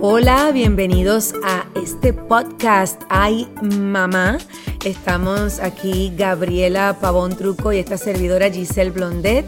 Hola, bienvenidos a este podcast Ay Mamá. Estamos aquí Gabriela Pavón Truco y esta servidora Giselle Blondet.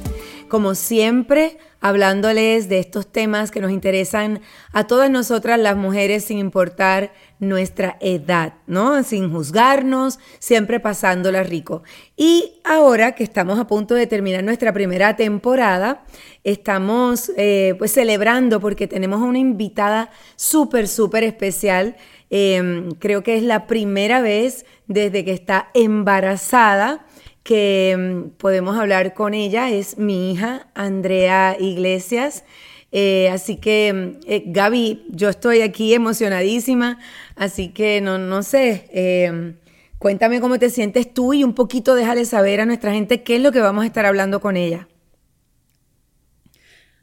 Como siempre, hablándoles de estos temas que nos interesan a todas nosotras las mujeres sin importar nuestra edad, ¿no? Sin juzgarnos, siempre pasándola rico. Y ahora que estamos a punto de terminar nuestra primera temporada, estamos eh, pues celebrando porque tenemos una invitada súper, súper especial. Em, creo que es la primera vez desde que está embarazada que mm, podemos hablar con ella es mi hija, Andrea Iglesias. Eh, así que, mm, eh, Gaby, yo estoy aquí emocionadísima, así que no, no sé, em, cuéntame cómo te sientes tú y un poquito déjale saber a nuestra gente qué es lo que vamos a estar hablando con ella.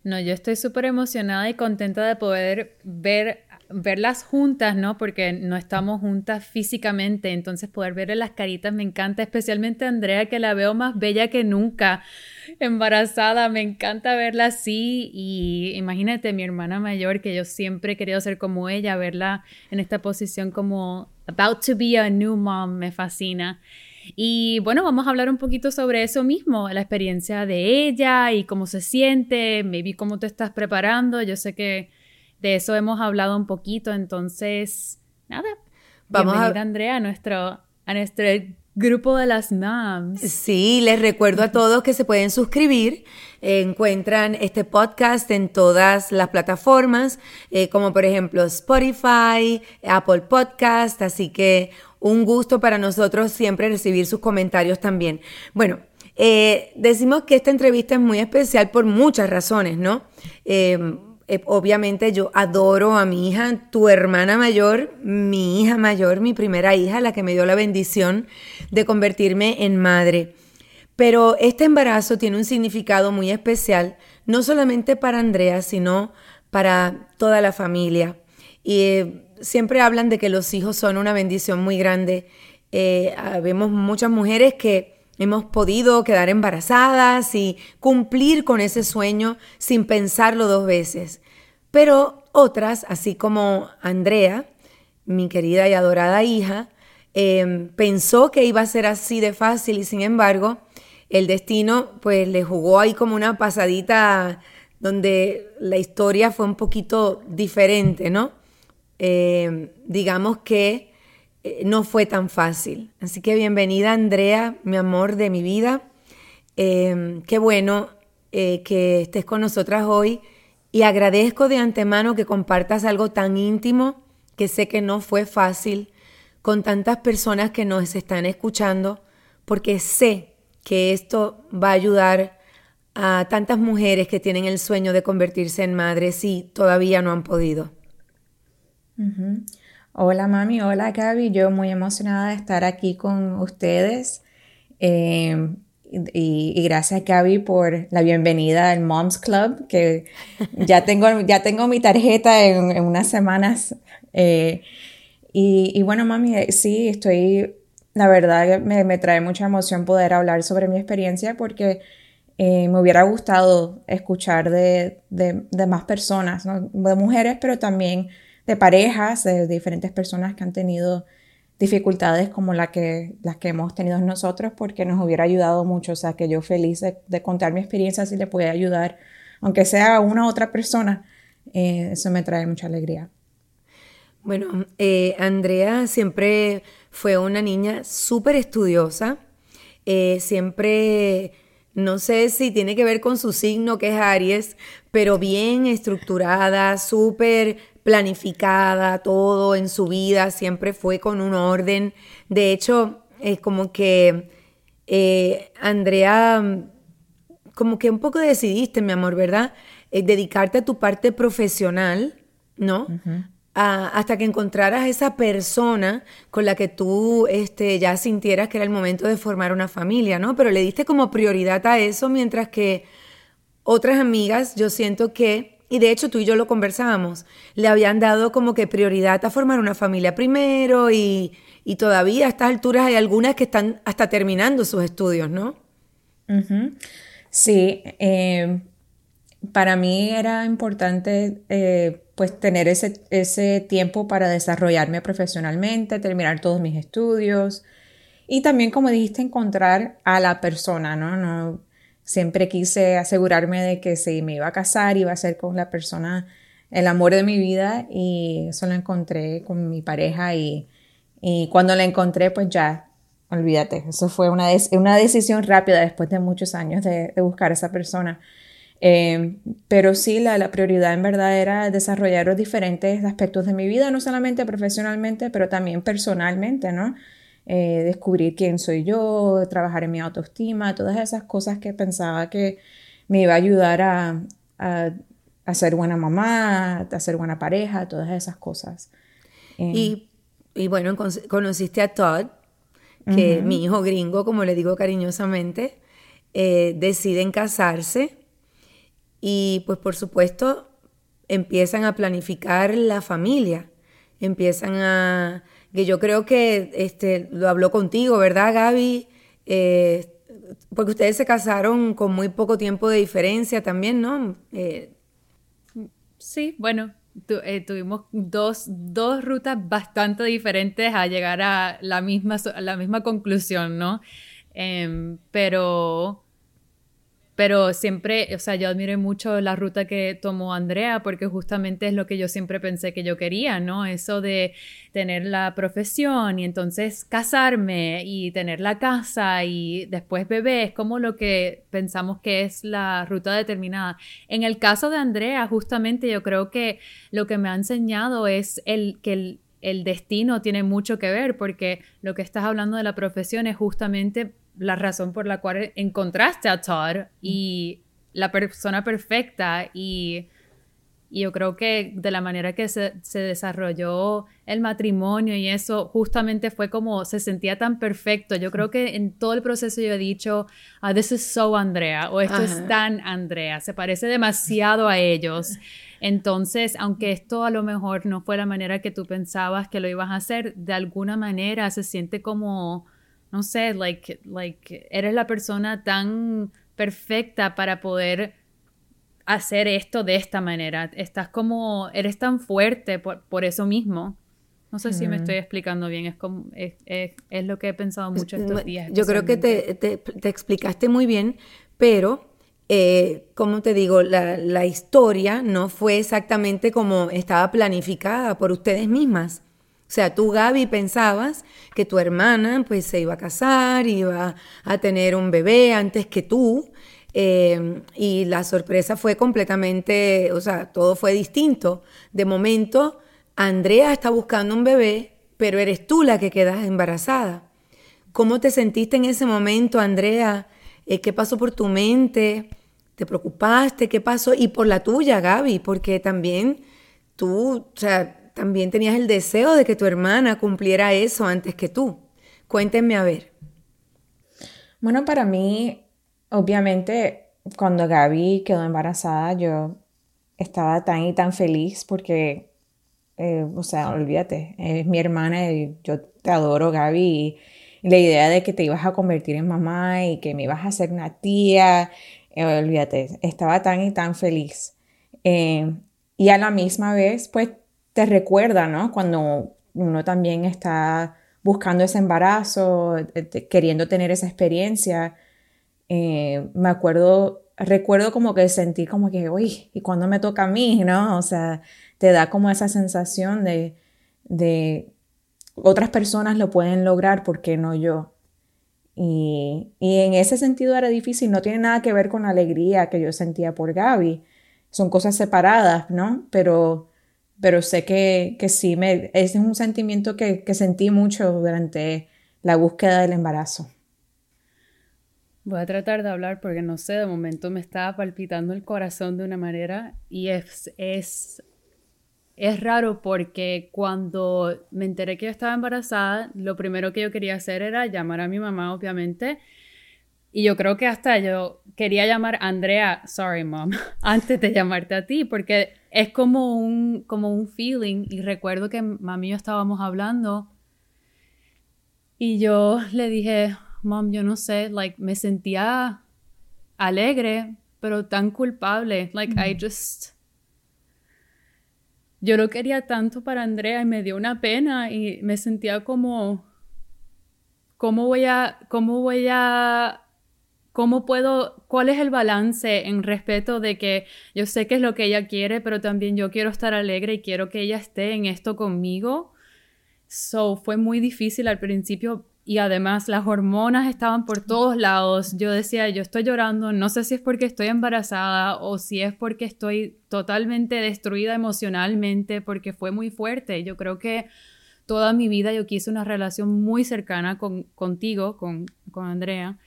No, yo estoy súper emocionada y contenta de poder ver verlas juntas, ¿no? Porque no estamos juntas físicamente, entonces poder verle las caritas me encanta, especialmente Andrea, que la veo más bella que nunca, embarazada, me encanta verla así y imagínate mi hermana mayor, que yo siempre he querido ser como ella, verla en esta posición como about to be a new mom, me fascina. Y bueno, vamos a hablar un poquito sobre eso mismo, la experiencia de ella y cómo se siente, maybe cómo te estás preparando. Yo sé que de eso hemos hablado un poquito, entonces, nada. Vamos a Andrea a nuestro, a nuestro grupo de las moms. Sí, les recuerdo a todos que se pueden suscribir. encuentran este podcast en todas las plataformas, eh, como por ejemplo Spotify, Apple Podcast, así que un gusto para nosotros siempre recibir sus comentarios también. Bueno, eh, decimos que esta entrevista es muy especial por muchas razones, ¿no? Eh, eh, obviamente yo adoro a mi hija, tu hermana mayor, mi hija mayor, mi primera hija, la que me dio la bendición de convertirme en madre. Pero este embarazo tiene un significado muy especial, no solamente para Andrea, sino para toda la familia. Y eh, siempre hablan de que los hijos son una bendición muy grande. Eh, vemos muchas mujeres que Hemos podido quedar embarazadas y cumplir con ese sueño sin pensarlo dos veces. Pero otras, así como Andrea, mi querida y adorada hija, em, pensó que iba a ser así de fácil y sin embargo el destino pues le jugó ahí como una pasadita donde la historia fue un poquito diferente, ¿no? Em, digamos que eh, no fue tan fácil. Así que bienvenida Andrea, mi amor de mi vida. Em, qué bueno eh, que estés con nosotras hoy y agradezco de antemano que compartas algo tan íntimo que sé que no fue fácil con tantas personas que nos están escuchando, porque sé que esto va a ayudar a tantas mujeres que tienen el sueño de convertirse en madres y todavía no han podido. Hola mami, hola Gaby, yo muy emocionada de estar aquí con ustedes. Eh, y, gracias Gaby por la bienvenida al Moms Club, que ya tengo, ya tengo mi tarjeta en, unas semanas. Eh, y, bueno, mami, eh, sí, estoy, la verdad me, me, trae mucha emoción poder hablar sobre mi experiencia porque me hubiera gustado escuchar de, de, de más personas, de mujeres, pero también de parejas, de diferentes personas que han tenido dificultades como la que, las que hemos tenido nosotros, porque nos hubiera ayudado mucho. O sea, que yo feliz de, contar mi experiencia si le puede ayudar, aunque sea a una u otra persona, eh, eso me trae mucha alegría. Bueno, eh, Andrea siempre fue una niña súper estudiosa, eh, siempre, no sé si tiene que ver con su signo que es Aries, pero bien estructurada, súper planificada, todo en su vida, siempre fue con un orden. De hecho, es como que eh, Andrea, como que un poco decidiste, mi amor, ¿verdad? Eh, dedicarte a tu parte profesional, ¿no? hasta que encontraras esa persona con la que tú este, ya sintieras que era el momento de formar una familia, ¿no? Pero le diste como prioridad a eso, mientras que otras amigas, yo siento que y de hecho tú y yo lo conversábamos, le habían dado como que prioridad a formar una familia primero y, todavía a estas alturas hay algunas que están hasta terminando sus estudios, ¿no? Sí, eh, para mí era importante eh, pues tener ese, ese tiempo para desarrollarme profesionalmente, terminar todos mis estudios y también, como dijiste, encontrar a la persona, no siempre quise asegurarme de que si me iba a casar iba a ser con la persona, el amor de mi vida y eso lo encontré con mi pareja y, y cuando la encontré pues ya, olvídate, eso fue una, una decisión rápida después de muchos años de, buscar a esa persona. Eh, pero sí, la, la, prioridad en verdad era desarrollar los diferentes aspectos de mi vida, no solamente profesionalmente, pero también personalmente, ¿no? Eh, descubrir quién soy yo, trabajar en mi autoestima, todas esas cosas que pensaba que me iba a ayudar a, a, ser buena mamá, a ser buena pareja, todas esas cosas. Eh, y, y, bueno, conociste a Todd, que mi hijo gringo, como le digo cariñosamente, deciden casarse y pues por supuesto empiezan a planificar la familia, empiezan a... que yo creo que este, lo habló contigo, ¿verdad Gaby? Eh, porque ustedes se casaron con muy poco tiempo de diferencia también, ¿no? Eh, sí, bueno, eh, tuvimos dos, dos, rutas bastante diferentes a llegar a la misma, a la misma conclusión, ¿no? Em, pero pero siempre, o sea, yo admiré mucho la ruta que tomó Andrea porque justamente es lo que yo siempre pensé que yo quería, ¿no? Eso de tener la profesión y entonces casarme y tener la casa y después bebé, es como lo que pensamos que es la ruta determinada. En el caso de Andrea, justamente yo creo que lo que me ha enseñado es el que el, el destino tiene mucho que ver porque lo que estás hablando de la profesión es justamente la razón por la cual encontraste a Todd y la persona perfecta y, yo creo que de la manera que se, desarrolló el matrimonio y eso justamente fue como se sentía tan perfecto. Yo creo que en todo el proceso yo he dicho, ah, this is so Andrea o esto es tan Andrea, se parece demasiado a ellos. Entonces, aunque esto a lo mejor no fue la manera que tú pensabas que lo ibas a hacer, de alguna manera se siente como no sé, like, like, eres la persona tan perfecta para poder hacer esto de esta manera. Estás como, eres tan fuerte por, eso mismo. No sé si me estoy explicando bien, es, como, es, lo que he pensado mucho estos días. Yo creo que te, te, explicaste muy bien, pero, eh, como te digo, la, la historia no fue exactamente como estaba planificada por ustedes mismas. O sea, tú, Gaby, pensabas que tu hermana pues se iba a casar, iba a tener un bebé antes que tú, eh, y la sorpresa fue completamente, o sea, todo fue distinto. De momento, Andrea está buscando un bebé, pero eres tú la que quedas embarazada. ¿Cómo te sentiste en ese momento, Andrea? Eh, ¿Qué pasó por tu mente? ¿Te preocupaste? ¿Qué pasó? Y por la tuya, Gaby, porque también tú, o sea, también tenías el deseo de que tu hermana cumpliera eso antes que tú. Cuéntenme a ver. Bueno, para mí, obviamente, cuando Gaby quedó embarazada, yo estaba tan y tan feliz porque, eh, o sea, olvídate, es mi hermana y yo te adoro, Gaby. Y, la idea de que te ibas a convertir en mamá y que me ibas a hacer una tía, eh, olvídate, estaba tan y tan feliz. Eh, y a la misma vez, pues te recuerda, ¿no? Cuando uno también está buscando ese embarazo, eh, queriendo tener esa experiencia. Eh, me acuerdo, recuerdo como que sentí como que, uy, ¿y cuando me toca a mí, no? O sea, te da como esa sensación de, de otras personas lo pueden lograr, ¿por qué no yo? Y, y, en ese sentido era difícil, no tiene nada que ver con la alegría que yo sentía por Gaby, son cosas separadas, ¿no? Pero pero sé que, que sí, me, es un sentimiento que, que sentí mucho durante la búsqueda del embarazo. Voy a tratar de hablar porque no sé, de momento me estaba palpitando el corazón de una manera y es, es, es raro porque cuando me enteré que yo estaba embarazada, lo primero que yo quería hacer era llamar a mi mamá, obviamente, y yo creo que hasta yo quería llamar a Andrea, sorry mom, antes de llamarte a ti, porque es como un, como un feeling. Y recuerdo que mami y yo estábamos hablando y yo le dije, mom, yo no sé, like, me sentía alegre, pero tan culpable. Like, I just. yo lo quería tanto para Andrea y me dio una pena y me sentía como, ¿cómo voy a, cómo voy a, cómo puedo, cuál es el balance en respeto de que yo sé que es lo que ella quiere, pero también yo quiero estar alegre y quiero que ella esté en esto conmigo? So, fue muy difícil al principio y además las hormonas estaban por todos lados. Yo decía, yo estoy llorando, no sé si es porque estoy embarazada o si es porque estoy totalmente destruida emocionalmente, porque fue muy fuerte. Yo creo que toda mi vida yo quise una relación muy cercana con, contigo, con, con Andrea.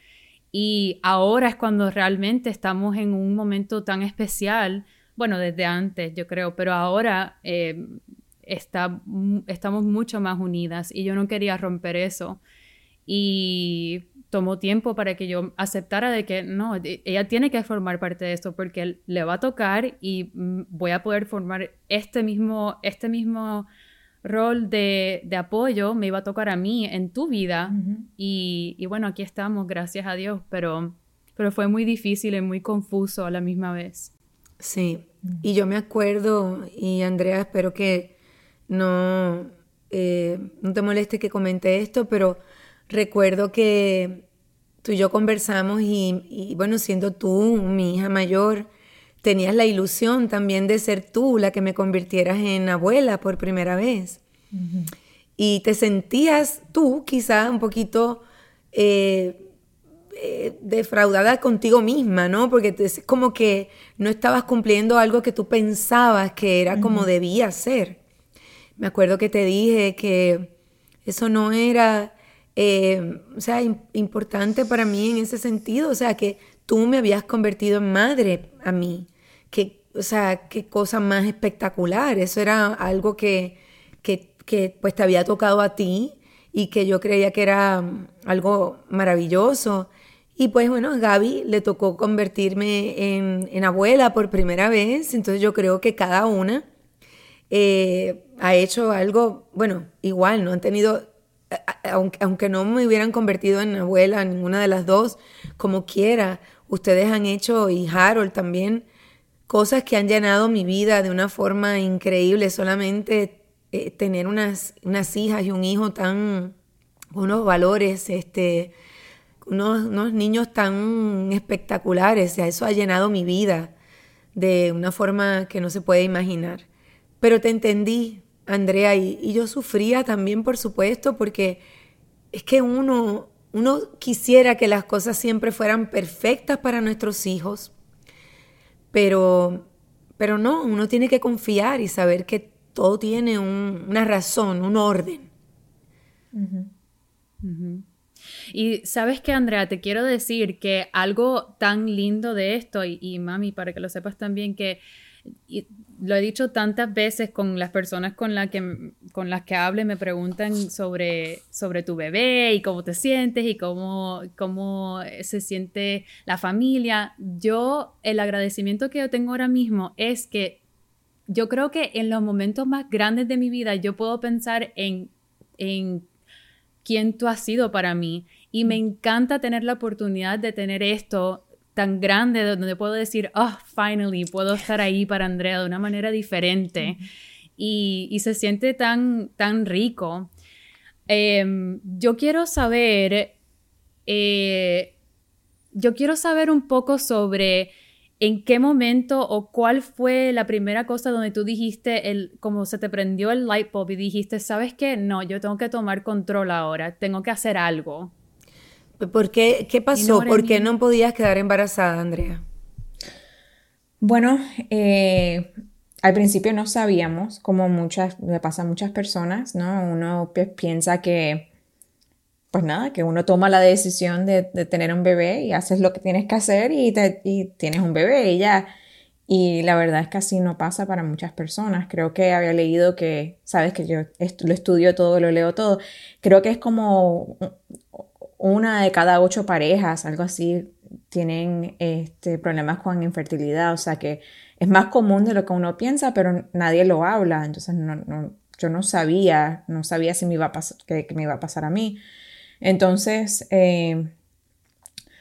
Y ahora es cuando realmente estamos en un momento tan especial, bueno, desde antes yo creo, pero ahora eh, está, estamos mucho más unidas y yo no quería romper eso. Y tomó tiempo para que yo aceptara de que no, e, ella tiene que formar parte de esto porque le va a tocar y mm, voy a poder formar este mismo, este mismo rol de, de apoyo, me iba a tocar a mí en tu vida. Y, y, bueno, aquí estamos, gracias a Dios, pero, pero fue muy difícil y muy confuso a la misma vez. Sí, y yo me acuerdo, y Andrea, espero que no, eh, no te moleste que comente esto, pero recuerdo que tú y yo conversamos y, bueno, siendo tú mi hija mayor, tenías la ilusión también de ser tú la que me convirtieras en abuela por primera vez. Y te sentías tú quizá un poquito eh, eh, defraudada contigo misma, ¿no? Porque es como que no estabas cumpliendo algo que tú pensabas que era como debía ser. Me acuerdo que te dije que eso no era eh, o sea, importante para mí en ese sentido, o sea, que tú me habías convertido en madre a mí, que, o sea, qué cosa más espectacular, eso era algo que, que, que pues te había tocado a ti y que yo creía que era mm, algo maravilloso. Y pues bueno, a Gaby le tocó convertirme en, en, abuela por primera vez, entonces yo creo que cada una eh, ha hecho algo, bueno, igual, no han tenido aunque, no me hubieran convertido en abuela, ninguna de las dos, como quiera, ustedes han hecho, y Harold también, cosas que han llenado mi vida de una forma increíble. Solamente eh, tener unas, unas hijas y un hijo tan, unos valores, este, unos, unos niños tan espectaculares, o sea, eso ha llenado mi vida de una forma que no se puede imaginar. Pero te entendí, Andrea, y, yo sufría también, por supuesto, porque es que uno, uno quisiera que las cosas siempre fueran perfectas para nuestros hijos, pero, pero no, uno tiene que confiar y saber que todo tiene una razón, un orden. Y sabes que, Andrea, te quiero decir que algo tan lindo de esto, y, y mami, para que lo sepas también, que lo he dicho tantas veces con las personas con, la que, con las que hable, me preguntan sobre, sobre tu bebé y cómo te sientes y cómo, cómo se siente la familia. Yo, el agradecimiento que yo tengo ahora mismo es que yo creo que en los momentos más grandes de mi vida yo puedo pensar en, en quién tú has sido para mí. Y me encanta tener la oportunidad de tener esto tan grande donde puedo decir, oh, finally, puedo estar ahí para Andrea de una manera diferente. y, se siente tan, tan rico. Em, yo quiero saber, eh, yo quiero saber un poco sobre en qué momento o cuál fue la primera cosa donde tú dijiste, el, como se te prendió el light bulb y dijiste, ¿sabes qué? No, yo tengo que tomar control ahora, tengo que hacer algo. ¿Por qué? ¿Qué pasó? ¿Por qué no podías quedar embarazada, Andrea? Bueno, eh, al principio no sabíamos, como muchas, le pasa a muchas personas, ¿no? Uno piensa que, pues nada, que uno toma la decisión de, tener un bebé y haces lo que tienes que hacer y, tienes un bebé y ya. Y la verdad es que así no pasa para muchas personas. Creo que había leído que, sabes que yo lo estudio todo, lo leo todo. Creo que es como una de cada ocho parejas, algo así, tienen este, problemas con infertilidad. O sea que es más común de lo que uno piensa, pero nadie lo habla. Entonces no, yo no sabía, no sabía si me iba a pasar, que, me iba a pasar a mí. Entonces, eh,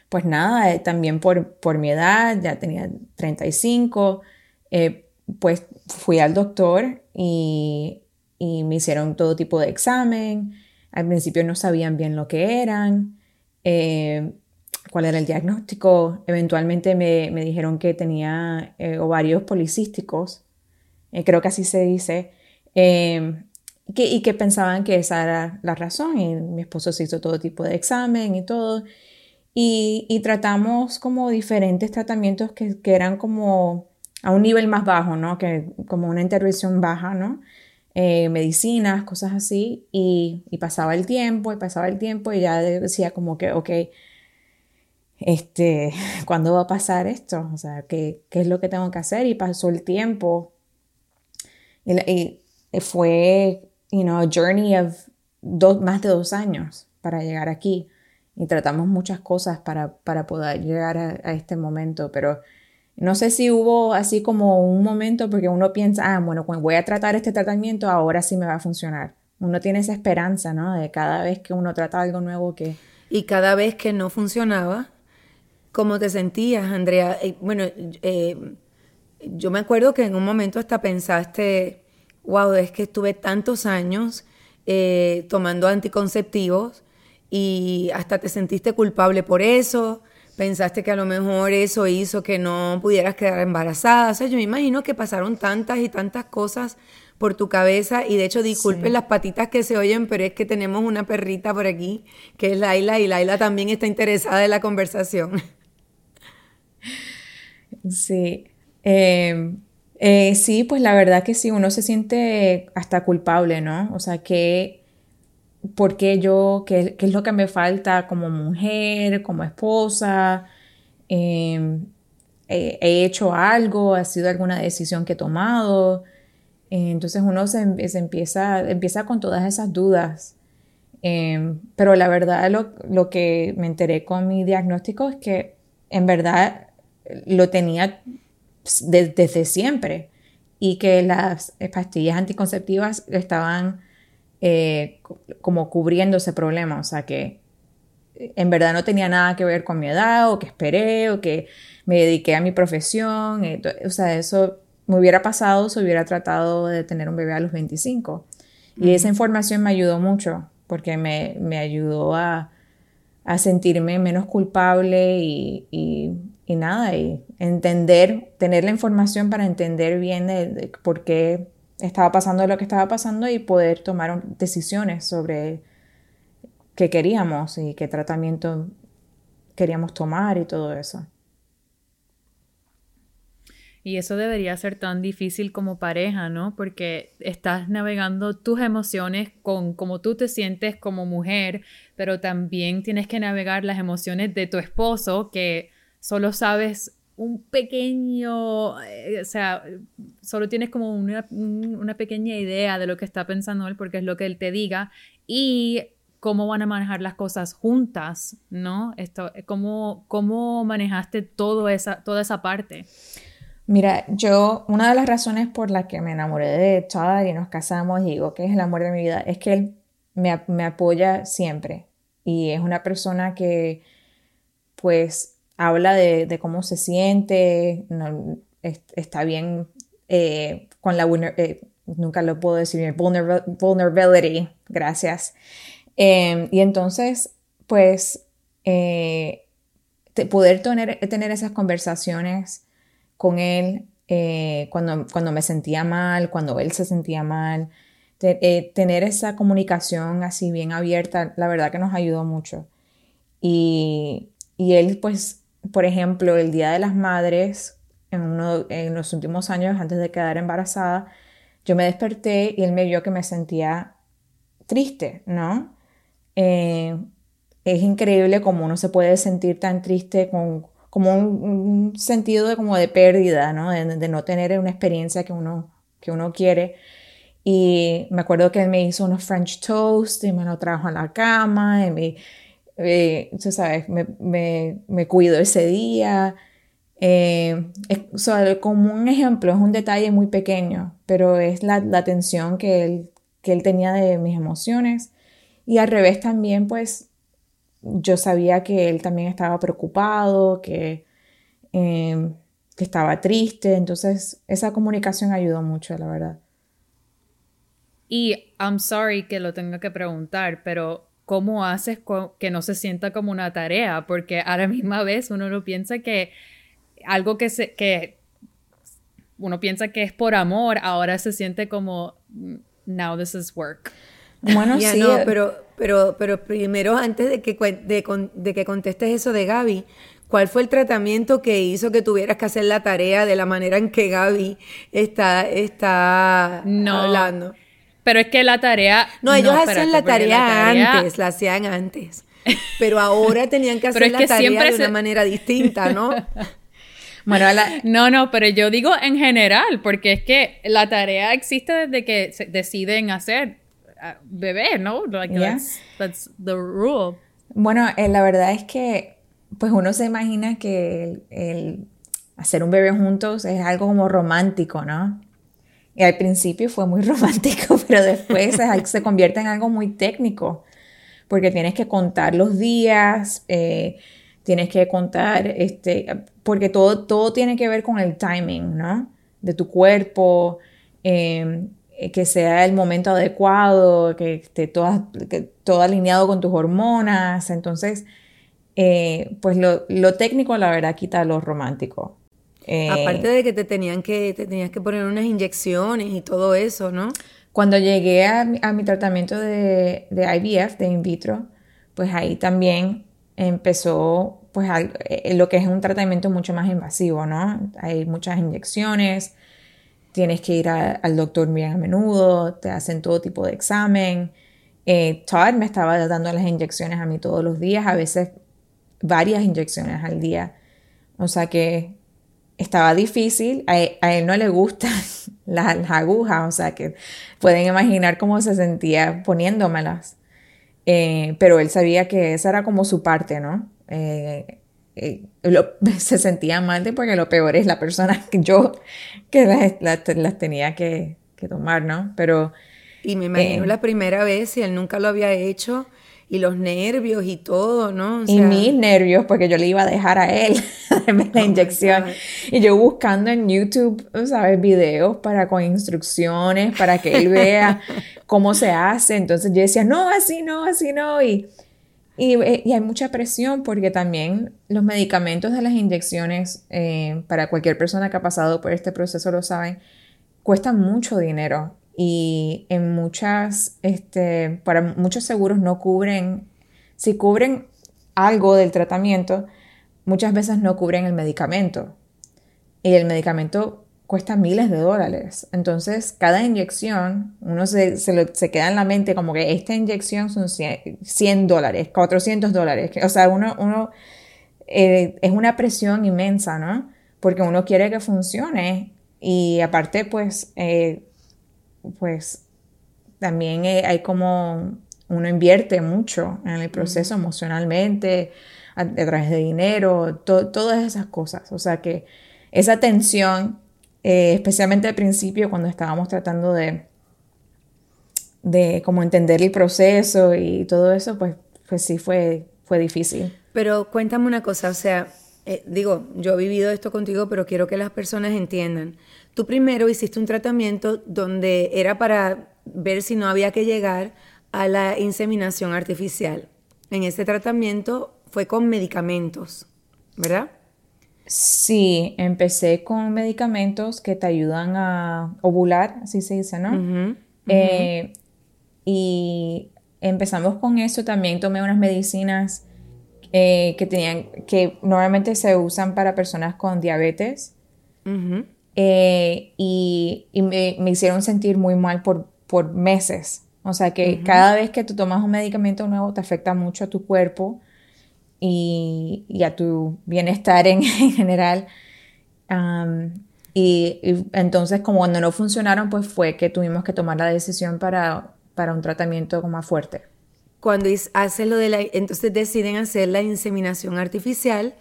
pues nada, eh, también por, por, mi edad, ya tenía 35, eh, pues fui al doctor y, me hicieron todo tipo de examen. Al principio no sabían bien lo que eran, eh, cuál era el diagnóstico. Eventualmente me, dijeron que tenía eh, ovarios policísticos, eh, creo que así se dice, y que pensaban que esa era la razón. Y mi esposo se hizo todo tipo de examen y todo. Y, tratamos como diferentes tratamientos que, que, eran como a un nivel más bajo, ¿no? Que como una intervención baja, ¿no? Eh, medicinas, cosas así. Y, pasaba el tiempo y pasaba el tiempo y ya decía como que, ok, este, ¿cuándo va a pasar esto? O sea, ¿qué, qué es lo que tengo que hacer? Y pasó el tiempo. Y, fue, you know, a journey of dos, más de dos años para llegar aquí y tratamos muchas cosas para, para poder llegar a, este momento, pero no sé si hubo así como un momento porque uno piensa, ah, bueno, cuando voy a tratar este tratamiento, ahora sí me va a funcionar. Uno tiene esa esperanza, ¿no? De cada vez que uno trata algo nuevo que... Y cada vez que no funcionaba, ¿cómo te sentías, Andrea? Eh, bueno, eh, yo me acuerdo que en un momento hasta pensaste, wow, es que estuve tantos años eh, tomando anticonceptivos y hasta te sentiste culpable por eso, pensaste que a lo mejor eso hizo que no pudieras quedar embarazada. O sea, yo me imagino que pasaron tantas y tantas cosas por tu cabeza y de hecho disculpen las patitas que se oyen, pero es que tenemos una perrita por aquí que es Laila y Laila también está interesada en la conversación. Sí. Eh, eh, sí, pues la verdad que sí, uno se siente hasta culpable, ¿no? O sea, que por qué yo, qué, es lo que me falta como mujer, como esposa, em, he hecho algo, ha sido alguna decisión que he tomado. entonces uno se, empieza, empieza con todas esas dudas. Em, pero la verdad lo, que me enteré con mi diagnóstico es que en verdad lo tenía desde siempre y que las pastillas anticonceptivas estaban eh, como cubriendo ese problema, o sea que en verdad no tenía nada que ver con mi edad o que esperé o que me dediqué a mi profesión, eh, o sea, eso me hubiera pasado si hubiera tratado de tener un bebé a los 25. Y esa información me ayudó mucho porque me, me ayudó a, a, sentirme menos culpable y, y, nada, y entender, tener la información para entender bien de por qué estaba pasando lo que estaba pasando y poder tomar decisiones sobre qué queríamos y qué tratamiento queríamos tomar y todo eso. Y eso debería ser tan difícil como pareja, ¿no? Porque estás navegando tus emociones con cómo tú te sientes como mujer, pero también tienes que navegar las emociones de tu esposo que solo sabes un pequeño, eh, o sea, solo tienes como una, una, pequeña idea de lo que está pensando él porque es lo que él te diga y cómo van a manejar las cosas juntas, ¿no? Esto, ¿cómo, cómo manejaste todo esa, toda esa parte? Mira, yo, una de las razones por las que me enamoré de Chad y nos casamos y digo que es el amor de mi vida, es que él me, me apoya siempre y es una persona que, pues, habla de, cómo se siente, está bien eh, con la, eh, nunca lo puedo decir vulnerability, gracias. Em, y entonces, pues, eh, poder tener, tener esas conversaciones con él cuando, cuando me sentía mal, cuando él se sentía mal, tener esa comunicación así bien abierta, la verdad que nos ayudó mucho. Y, y él pues por ejemplo, el Día de las Madres, en, uno, en los últimos años antes de quedar embarazada, yo me desperté y él me vio que me sentía triste, ¿no? Eh, es increíble cómo uno se puede sentir tan triste con como un, sentido de, como de pérdida, ¿no? De, no tener una experiencia que uno, que uno quiere. Y me acuerdo que él me hizo unos French toast y me lo trajo a la cama y me, eh, sabes, me, me, cuido ese día. Eh, como un ejemplo, es un detalle muy pequeño, pero es la, la atención que él, que él tenía de mis emociones. Y al revés también, pues yo sabía que él también estaba preocupado, que, eh, que estaba triste. Entonces, esa comunicación ayudó mucho, la verdad. Y I'm sorry que lo tenga que preguntar, pero ¿cómo haces que no se sienta como una tarea? Porque a la misma vez uno no piensa que algo que, se, que uno piensa que es por amor, ahora se siente como, now this is work. Bueno, sí. No, eh. pero, pero, pero primero, antes de que, de, de que contestes eso de Gaby, ¿Cuál fue el tratamiento que hizo que tuvieras que hacer la tarea de la manera en que Gaby está, está no, hablando? Pero es que la tarea... No, ellos hacían la tarea, antes, la hacían antes. Pero ahora tenían que hacer la tarea de una manera distinta, ¿no? Bueno, no, no, pero yo digo en general, porque es que la tarea existe desde que se deciden hacer uh, bebé, ¿no? Like that's, the rule. Bueno, eh, la verdad es que, pues uno se imagina que el hacer un bebé juntos es algo como romántico, ¿no? Y al principio fue muy romántico, pero después se, convierte en algo muy técnico, porque tienes que contar los días, eh, tienes que contar, este, porque todo, todo tiene que ver con el timing, ¿no? De tu cuerpo, em, que sea el momento adecuado, que esté todo, todo alineado con tus hormonas. Entonces, eh, pues lo, lo, técnico, la verdad, quita lo romántico. Aparte eh, de que te tenían que, te tenías que poner unas inyecciones y todo eso, ¿no? Cuando llegué a, mi tratamiento de, IVF, de in vitro, pues ahí también empezó pues eh, lo que es un tratamiento mucho más invasivo, ¿no? Hay muchas inyecciones, tienes que ir al doctor bien a menudo, te hacen todo tipo de examen. Eh, Todd me estaba dando las inyecciones a mí todos los días, a veces varias inyecciones al día. O sea que estaba difícil, a él, no le gustan las, agujas, o sea que pueden imaginar cómo se sentía poniéndomelas. Eh, pero él sabía que esa era como su parte, ¿no? Eh, eh, se sentía mal de porque lo peor es la persona que yo que las, tenía que, que, tomar, ¿no? Pero... Y me imagino la primera vez, si él nunca lo había hecho, y los nervios y todo, ¿no? y mis nervios, porque yo le iba a dejar a él la inyección. Y yo buscando en YouTube, ¿sabes? Videos para con instrucciones, para que él vea cómo se hace. Entonces yo decía, no, así no, así no. Y, y, eh, y hay mucha presión porque también los medicamentos de las inyecciones, eh, para cualquier persona que ha pasado por este proceso lo saben, cuestan mucho dinero y en muchas, este, para muchos seguros no cubren, si cubren algo del tratamiento, muchas veces no cubren el medicamento. Y el medicamento cuesta miles de dólares. Entonces, cada inyección, uno se, se, queda en la mente como que esta inyección son 100, dólares, 400 dólares. O sea, uno, uno eh, es una presión inmensa, ¿no? Porque uno quiere que funcione y aparte, pues, eh, pues también eh, hay como uno invierte mucho en el proceso emocionalmente, a, través de dinero, todas esas cosas. O sea que esa tensión, eh, especialmente al principio cuando estábamos tratando de, de como entender el proceso y todo eso, pues, pues sí fue, fue difícil. Pero cuéntame una cosa, o sea, eh, digo, yo he vivido esto contigo, pero quiero que las personas entiendan. Tú primero hiciste un tratamiento donde era para ver si no había que llegar a la inseminación artificial. En ese tratamiento fue con medicamentos, ¿verdad? Sí, empecé con medicamentos que te ayudan a ovular, así se dice, ¿no? Eh, y empezamos con eso, también tomé unas medicinas eh, que tenían, que normalmente se usan para personas con diabetes. Eh, y, me, hicieron sentir muy mal por, por meses. O sea que cada vez que tú tomas un medicamento nuevo te afecta mucho a tu cuerpo y, a tu bienestar en, general. y, entonces como cuando no funcionaron, pues fue que tuvimos que tomar la decisión para, para un tratamiento más fuerte. Cuando haces lo de la, entonces deciden hacer la inseminación artificial,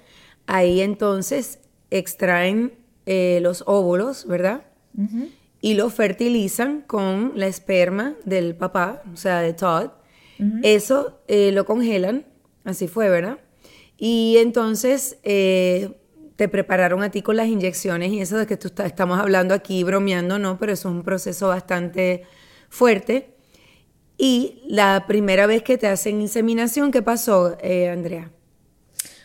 ahí entonces extraen eh, los óvulos, ¿verdad? Y lo fertilizan con la esperma del papá, o sea, de Todd. Eso eh, lo congelan, así fue, ¿verdad? Y entonces, eh, te prepararon a ti con las inyecciones y eso de que tú estamos hablando aquí bromeando, no, pero eso es un proceso bastante fuerte. Y la primera vez que te hacen inseminación, ¿qué pasó, eh, Andrea?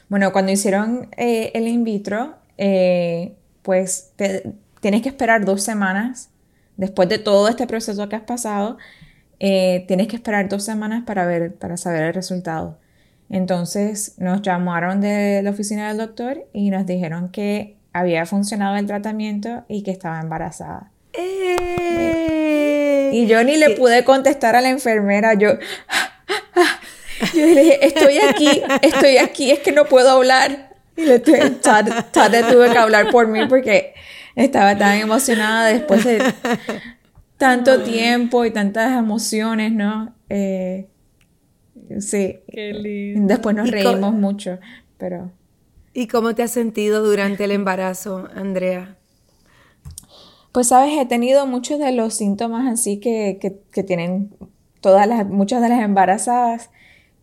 Bueno, cuando hicieron eh, el in vitro, eh, pues tienes que esperar dos semanas después de todo este proceso que has pasado. tienes que esperar dos semanas para ver, para saber el resultado. Entonces nos llamaron de la oficina del doctor y nos dijeron que había funcionado el tratamiento y que estaba embarazada. Y yo ni le pude contestar a la enfermera, yo, yo le dije, estoy aquí, estoy aquí, es que no puedo hablar. Y le tuve, tuve que hablar por mí porque estaba tan emocionada después de tanto tiempo y tantas emociones, ¿no? Eh, sí. Qué lindo. Después nos reímos mucho, pero... ¿Y cómo te has sentido durante el embarazo, Andrea? Pues sabes, he tenido muchos de los síntomas así que, tienen todas las, muchas de las embarazadas,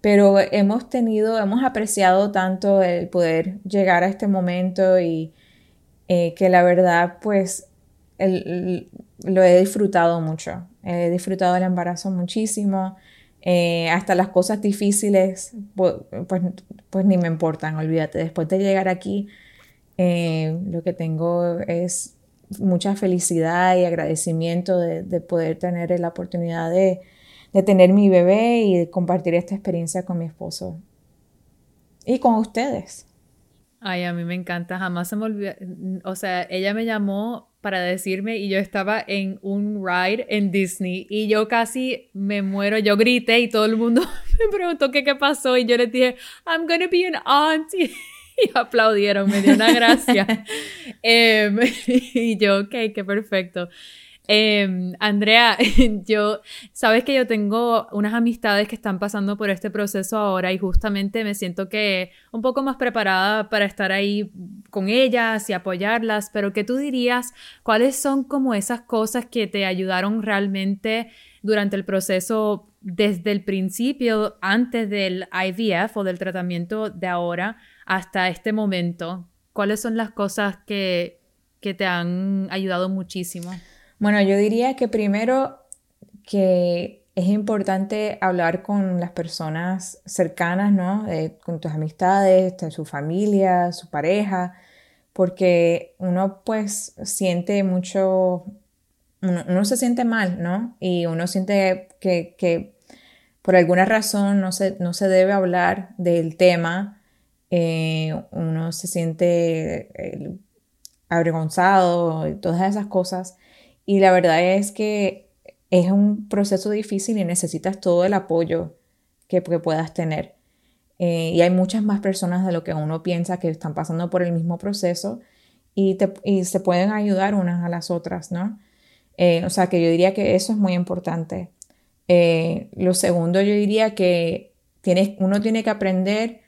pero hemos tenido, hemos apreciado tanto el poder llegar a este momento y eh, que la verdad, pues, lo he disfrutado mucho. He disfrutado el embarazo muchísimo. Eh, hasta las cosas difíciles, pues, pues, ni me importan, olvídate. Después de llegar aquí, eh, lo que tengo es mucha felicidad y agradecimiento de, poder tener la oportunidad de, tener mi bebé y de compartir esta experiencia con mi esposo y con ustedes. Ay, a mí me encanta, jamás se me olvidó, o sea, ella me llamó para decirme y yo estaba en un ride en Disney y yo casi me muero, yo grité y todo el mundo me preguntó qué, qué pasó y yo le dije, I'm gonna be an auntie. y aplaudieron, me dio una gracia. Em, y yo, ok, qué perfecto. Em, Andrea, yo, sabes que yo tengo unas amistades que están pasando por este proceso ahora y justamente me siento que un poco más preparada para estar ahí con ellas y apoyarlas, pero ¿qué tú dirías? ¿Cuáles son como esas cosas que te ayudaron realmente durante el proceso desde el principio, antes del IVF o del tratamiento de ahora? hasta este momento? ¿Cuáles son las cosas que, te han ayudado muchísimo? Bueno, yo diría que primero que es importante hablar con las personas cercanas, ¿no? con tus amistades, su familia, su pareja, porque uno pues siente mucho, uno, se siente mal, ¿no? Y uno siente que, por alguna razón no se, no se debe hablar del tema eh, uno se siente eh, avergonzado todas esas cosas. Y la verdad es que es un proceso difícil y necesitas todo el apoyo que, puedas tener. Eh, y hay muchas más personas de lo que uno piensa que están pasando por el mismo proceso y, se pueden ayudar unas a las otras, ¿no? o sea que yo diría que eso es muy importante. lo segundo, yo diría que tienes, uno tiene que aprender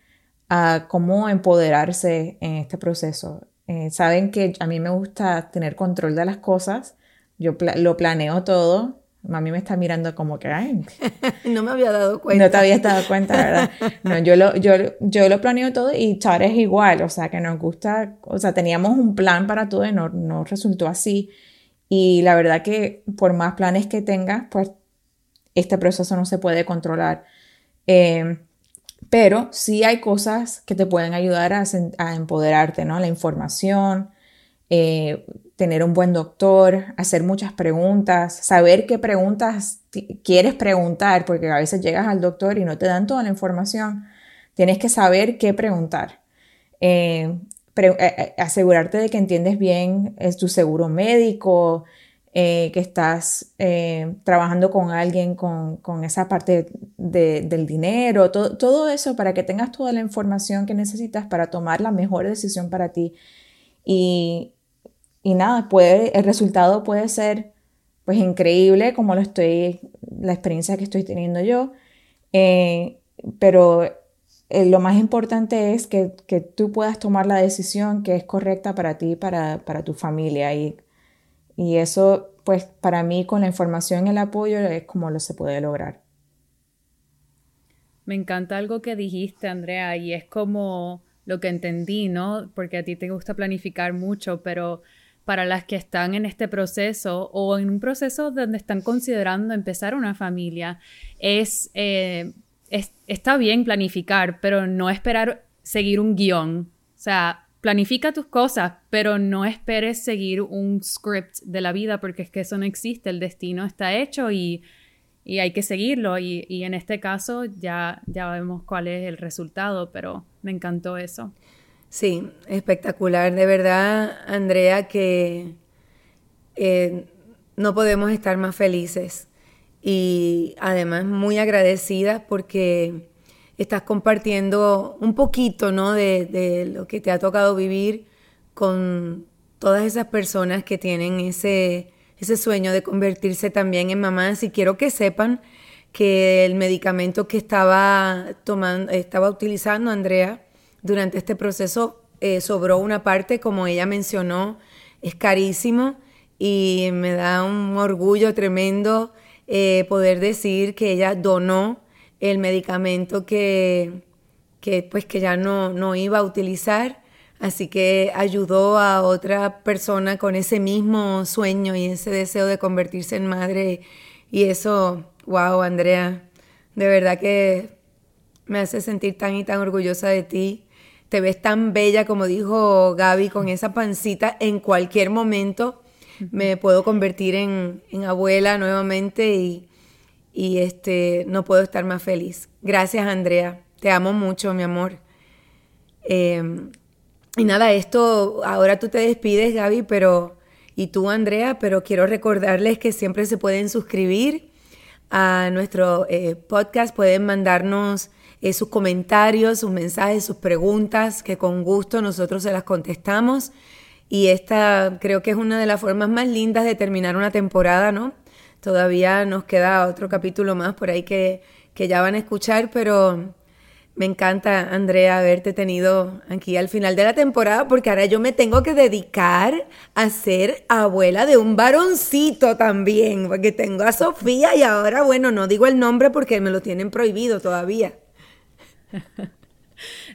a cómo empoderarse en este proceso. Eh, saben que a mí me gusta tener control de las cosas, yo lo planeo todo. Mami me está mirando como que, ay, no me había dado cuenta. No te habías dado cuenta, ¿verdad? No, yo lo, yo, yo lo planeo todo y Char es igual, o sea, que nos gusta, o sea, teníamos un plan para todo y no, no resultó así. Y la verdad que por más planes que tengas, pues este proceso no se puede controlar. Eh, pero sí hay cosas que te pueden ayudar a, empoderarte, ¿no? La información, eh, tener un buen doctor, hacer muchas preguntas, saber qué preguntas quieres preguntar, porque a veces llegas al doctor y no te dan toda la información. Tienes que saber qué preguntar. Eh, eh, asegurarte de que entiendes bien es tu seguro médico, eh, que estás eh, trabajando con alguien con, esa parte del dinero, todo, eso para que tengas toda la información que necesitas para tomar la mejor decisión para ti. Y, nada, puede, el resultado puede ser pues increíble como lo estoy, la experiencia que estoy teniendo yo, eh, pero lo más importante es que, tú puedas tomar la decisión que es correcta para ti, para, para tu familia y y eso, pues para mí, con la información y el apoyo, es como lo se puede lograr. Me encanta algo que dijiste, Andrea, y es como lo que entendí, ¿no? Porque a ti te gusta planificar mucho, pero para las que están en este proceso o en un proceso donde están considerando empezar una familia, es, eh, está bien planificar, pero no esperar seguir un guion. O sea, planifica tus cosas, pero no esperes seguir un script de la vida porque es que eso no existe, el destino está hecho y, hay que seguirlo y, y, en este caso ya, ya vemos cuál es el resultado, pero me encantó eso. Sí, espectacular. De verdad, Andrea, que eh, no podemos estar más felices. Y además muy agradecidas porque estás compartiendo un poquito ¿no? de, de, lo que te ha tocado vivir con todas esas personas que tienen ese, ese sueño de convertirse también en mamás. Y quiero que sepan que el medicamento que estaba tomando, estaba utilizando Andrea, durante este proceso eh, sobró una parte, como ella mencionó, es carísimo y me da un orgullo tremendo eh, poder decir que ella donó el medicamento que, que, pues, que ya no, no iba a utilizar. Así que ayudó a otra persona con ese mismo sueño y ese deseo de convertirse en madre. Y eso, wow, Andrea, de verdad que me hace sentir tan y tan orgullosa de ti te ves tan bella como dijo Gaby con esa pancita en cualquier momento me puedo convertir en, abuela nuevamente y, este no puedo estar más feliz. Gracias Andrea, te amo mucho mi amor. Em, y nada, esto, ahora tú te despides Gaby, pero y tú Andrea, pero quiero recordarles que siempre se pueden suscribir a nuestro eh, podcast, pueden mandarnos eh, sus comentarios, sus mensajes, sus preguntas, que con gusto nosotros se las contestamos. Y esta creo que es una de las formas más lindas de terminar una temporada, ¿no? Todavía nos queda otro capítulo más por ahí que, que ya van a escuchar, pero me encanta, Andrea, haberte tenido aquí al final de la temporada, porque ahora yo me tengo que dedicar a ser abuela de un varoncito también, porque tengo a Sofía y ahora, bueno, no digo el nombre porque me lo tienen prohibido todavía.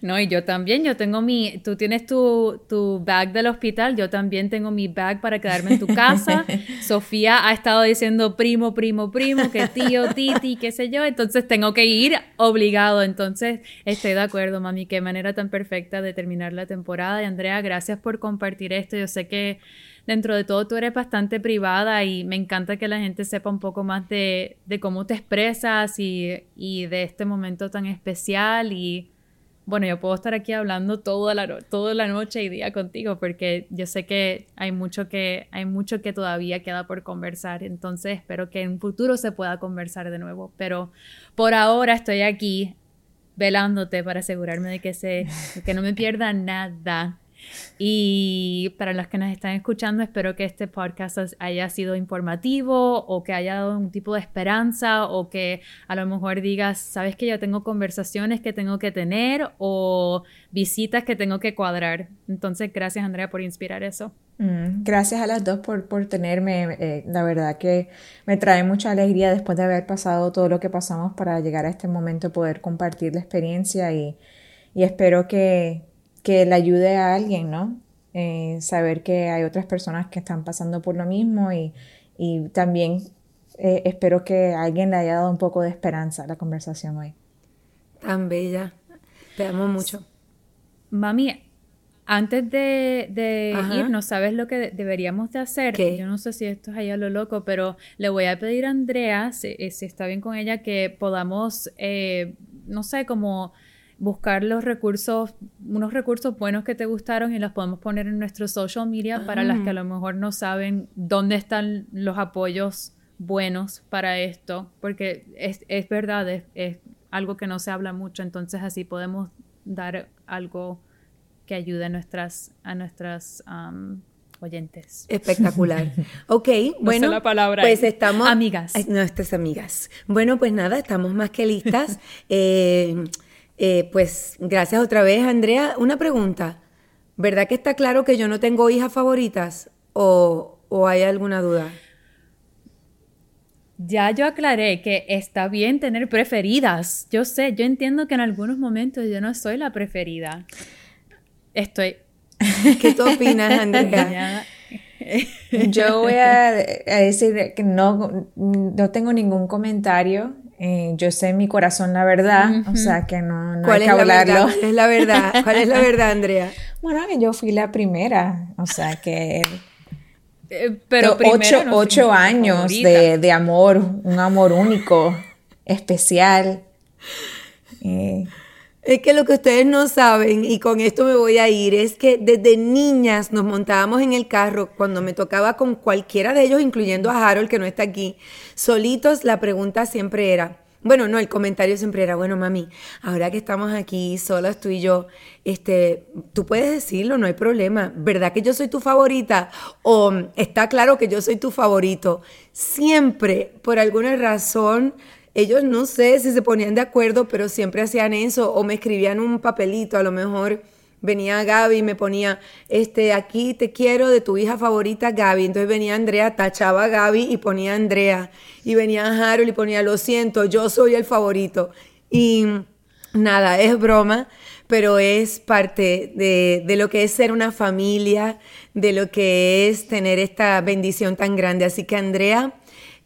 No, y yo también, yo tengo mi, tú tienes tu, tu, bag del hospital, yo también tengo mi bag para quedarme en tu casa. Sofía ha estado diciendo primo, primo, primo, que tío, titi, qué sé yo, entonces tengo que ir obligado. Entonces, estoy de acuerdo, mami, qué manera tan perfecta de terminar la temporada. Y Andrea, gracias por compartir esto. Yo sé que dentro de todo tú eres bastante privada y me encanta que la gente sepa un poco más de, cómo te expresas y, de este momento tan especial y bueno, yo puedo estar aquí hablando toda la, toda la noche y día contigo porque yo sé que hay mucho que hay mucho que todavía queda por conversar, entonces espero que en un futuro se pueda conversar de nuevo, pero por ahora estoy aquí velándote para asegurarme de que se que no me pierda nada y para los que nos están escuchando, espero que este podcast haya sido informativo o que haya dado un tipo de esperanza o que a lo mejor digas, sabes que yo tengo conversaciones que tengo que tener o visitas que tengo que cuadrar. Entonces, gracias Andrea por inspirar eso. Mm, gracias a las dos por, por tenerme. Eh, la verdad que me trae mucha alegría después de haber pasado todo lo que pasamos para llegar a este momento, poder compartir la experiencia y, y espero que, que le ayude a alguien, ¿no? Eh, saber que hay otras personas que están pasando por lo mismo y, también eh, espero que alguien le haya dado un poco de esperanza a la conversación hoy. Tan bella. Te amo mucho. Mami, antes de, irnos, ¿sabes lo que deberíamos de hacer? Yo no sé si esto es allá lo loco, pero le voy a pedir a Andrea, si, eh, está bien con ella, que podamos, no sé, como buscar los recursos, unos recursos buenos que te gustaron y los podemos poner en nuestro social media para las que a lo mejor no saben dónde están los apoyos buenos para esto, porque es, es verdad, es, algo que no se habla mucho, entonces así podemos dar algo que ayude a nuestras, a nuestras oyentes. Espectacular. Ok, bueno, la palabra pues estamos... Amigas. Nuestras amigas. Bueno, pues nada, estamos más que listas. eh, eh, pues gracias otra vez, Andrea. Una pregunta. ¿Verdad que está claro que yo no tengo hijas favoritas o, o hay alguna duda? Ya yo aclaré que está bien tener preferidas. Yo sé, yo entiendo que en algunos momentos yo no soy la preferida. Estoy. ¿Qué tú opinas, Andrea? Yo voy a, decir que no, no tengo ningún comentario. Eh, yo sé en mi corazón la verdad, o sea que no, no hay que hablarlo. ¿Cuál es la verdad? ¿Cuál es la verdad, Andrea? Bueno, que yo fui la primera, o sea que... Eh, pero ocho, ocho años de, de, amor, un amor único, especial. Eh, es que lo que ustedes no saben, y con esto me voy a ir, es que desde niñas nos montábamos en el carro cuando me tocaba con cualquiera de ellos, incluyendo a Harold, que no está aquí, solitos, la pregunta siempre era, bueno, no, el comentario siempre era, bueno, mami, ahora que estamos aquí solas tú y yo, este, tú puedes decirlo, no hay problema. ¿Verdad que yo soy tu favorita? O está claro que yo soy tu favorito. Siempre, por alguna razón, ellos no sé si se ponían de acuerdo, pero siempre hacían eso o me escribían un papelito, a lo mejor venía Gaby y me ponía, este, aquí te quiero de tu hija favorita Gaby. Entonces venía Andrea, tachaba a Gaby y ponía Andrea. Y venía Harold y ponía, lo siento, yo soy el favorito. Y nada, es broma, pero es parte de, de lo que es ser una familia, de lo que es tener esta bendición tan grande. Así que Andrea,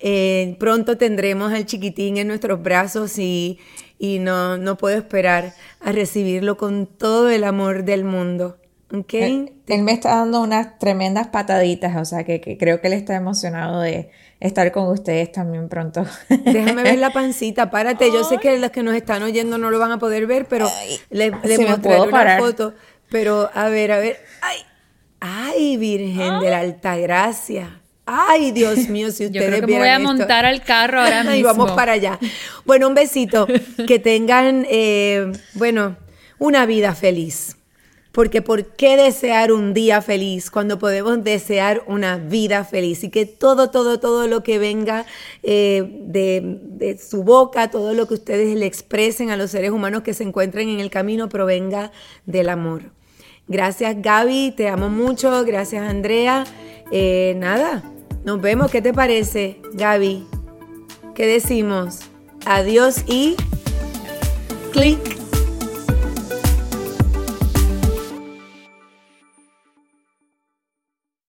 eh, pronto tendremos al chiquitín en nuestros brazos y, no, no, puedo esperar a recibirlo con todo el amor del mundo. ¿Okay? Él, me está dando unas tremendas pataditas, o sea que, creo que él está emocionado de estar con ustedes también pronto. Déjame ver la pancita, párate. Yo sé que los que nos están oyendo no lo van a poder ver, pero le, le mostraré una foto. Pero a ver, a ver. ¡Ay! ¡Ay, Virgen de la Alta Gracia! Ay, Dios mío, si ustedes Yo creo que me voy a montar al carro ahora mismo. y vamos para allá. Bueno, un besito. Que tengan, eh, bueno, una vida feliz. Porque ¿por qué desear un día feliz cuando podemos desear una vida feliz? Y que todo, todo, todo lo que venga eh, de, de, su boca, todo lo que ustedes le expresen a los seres humanos que se encuentren en el camino, provenga del amor. Gracias Gaby, te amo mucho. Gracias Andrea. Eh, nada, nos vemos. ¿Qué te parece, Gaby? ¿Qué decimos? Adiós y clic.